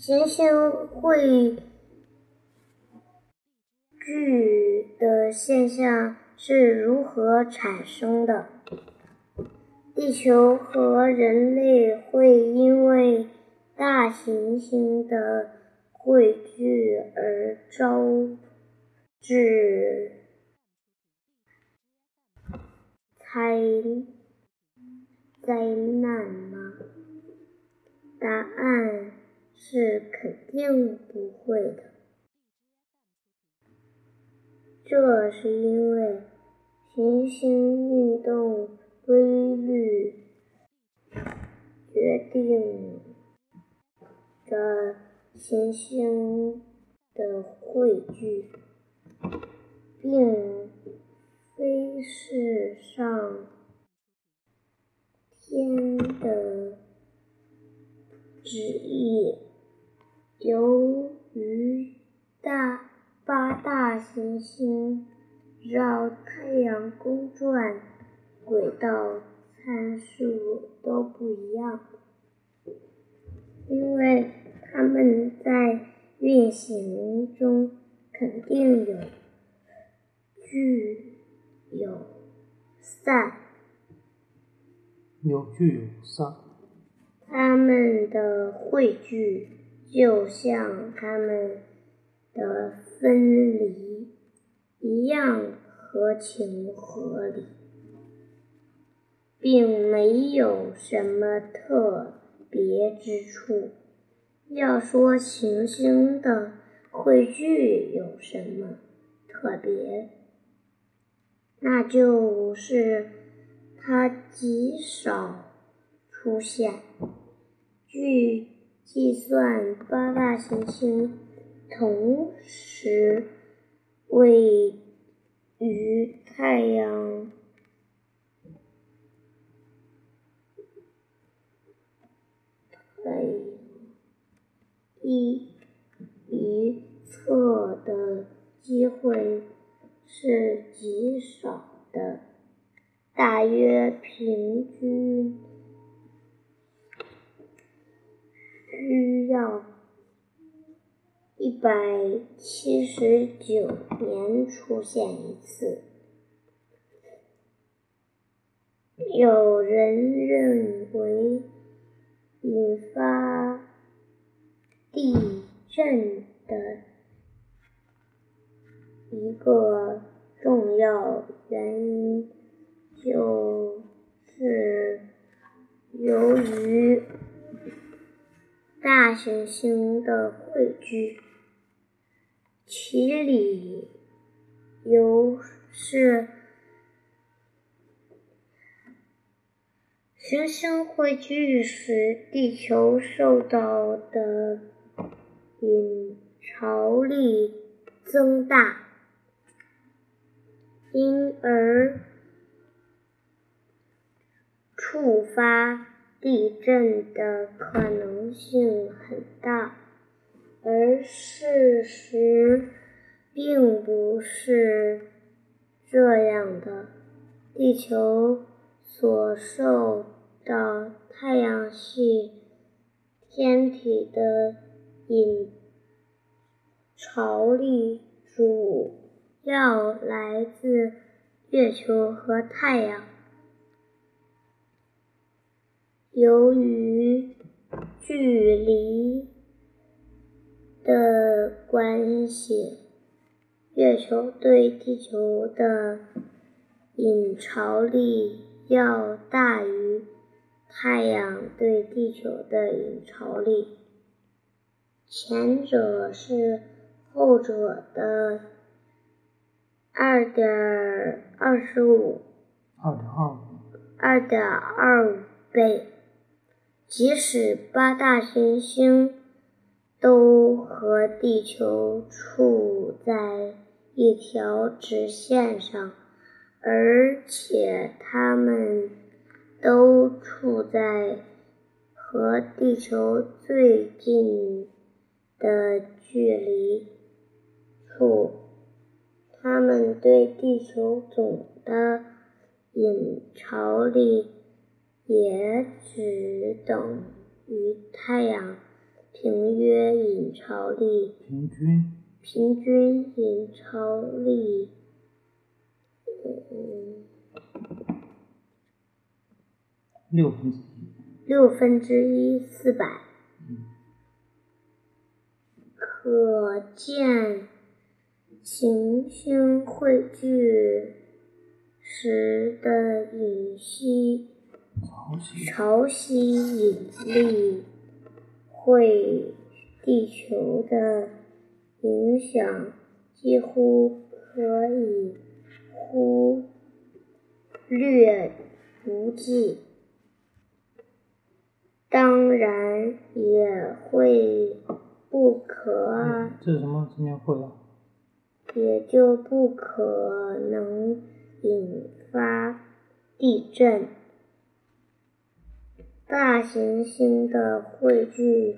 行星汇聚的现象是如何产生的？地球和人类会因为大行星的汇聚而招致灾灾难吗？答案是肯定不会的。这是因为行星运动规律决定着行星的汇聚，并非是上天的旨意。由于大八大行星绕太阳公转，轨道参数都不一样，因为它们在运行中肯定有聚有散，有聚有散，它们的汇聚就像它们的分离一样合情合理，并没有什么特别之处。要说行星的汇聚有什么特别，那就是它极少出现。据计算，八大行星同时位于太阳太一一侧的机会是极少的，大约平均需要一百七十九年出现一次。有人认为，引发地震的一个重要原因，就是由于大行星的汇聚，其理由是。行星汇聚时，地球受到的引潮力增大，因而触发地震的可能性很大。而事实并不是这样的，地球所受。到太阳系天体的引潮力主要来自月球和太阳。由于距离的关系，月球对地球的引潮力要大于。太阳对地球的引潮力，前者是后者的二点二十五，二点二五，二点二五倍。即使八大行星都和地球处在一条直线上，而且它们。都处在和地球最近的距离处，它们对地球总的引潮力也只等于太阳平约引潮力，平均平均引潮力，嗯，六分之一，六分之一四百。嗯，可见行星汇聚时的引吸潮汐潮汐引力会地球的影响几乎可以忽略不计，当然也会不可。这是什么？今年会啊？也就不可能引发地震。大行星的汇聚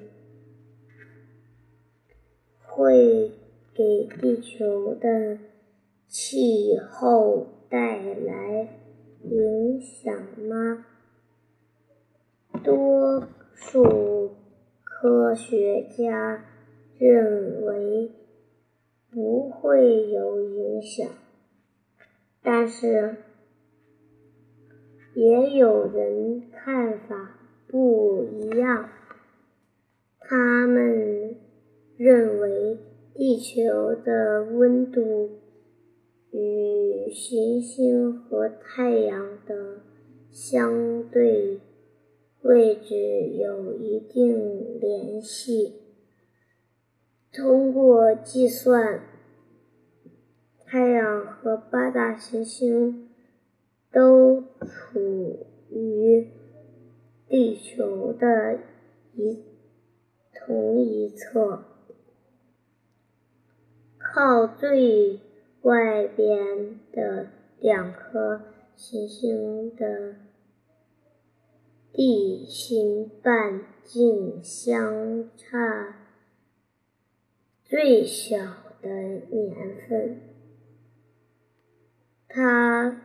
会给地球的气候带来影响吗？多数科学家认为不会有影响，但是也有人看法不一样。他们认为地球的温度与行星和太阳的相对位置有一定联系。通过计算，太阳和八大行星都处于地球的一同一侧，靠最外边的两颗行星的地心半径相差最小的年份，他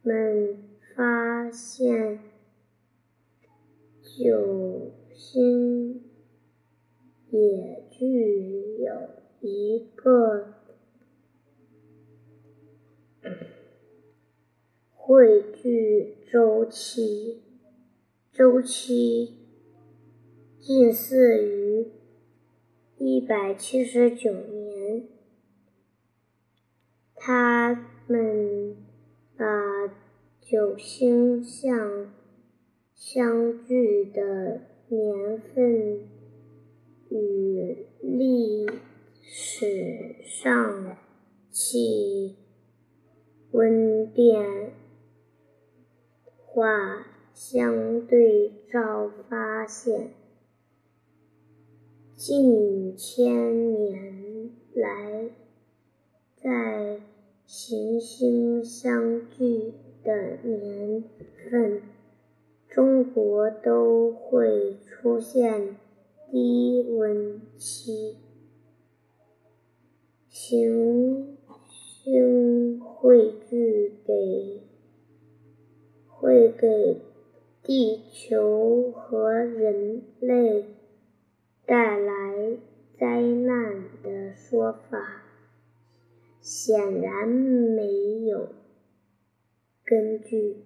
们发现九星也具有一个汇聚周期，周期近似于一百七十九年。他们把九星相相聚的年份与历史上气温变化相对照，发现近千年来，在行星相聚的年份，中国都会出现低温期。行星汇聚给会给地球和人类带来灾难的说法，显然没有根据。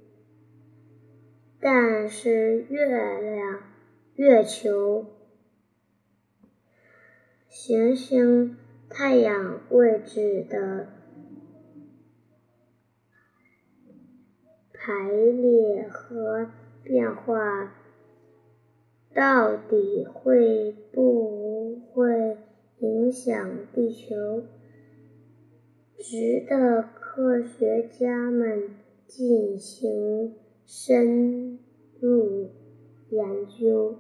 但是月亮、月球、行星、太阳位置的排列和变化，到底会不会影响地球，值得科学家们进行深入研究。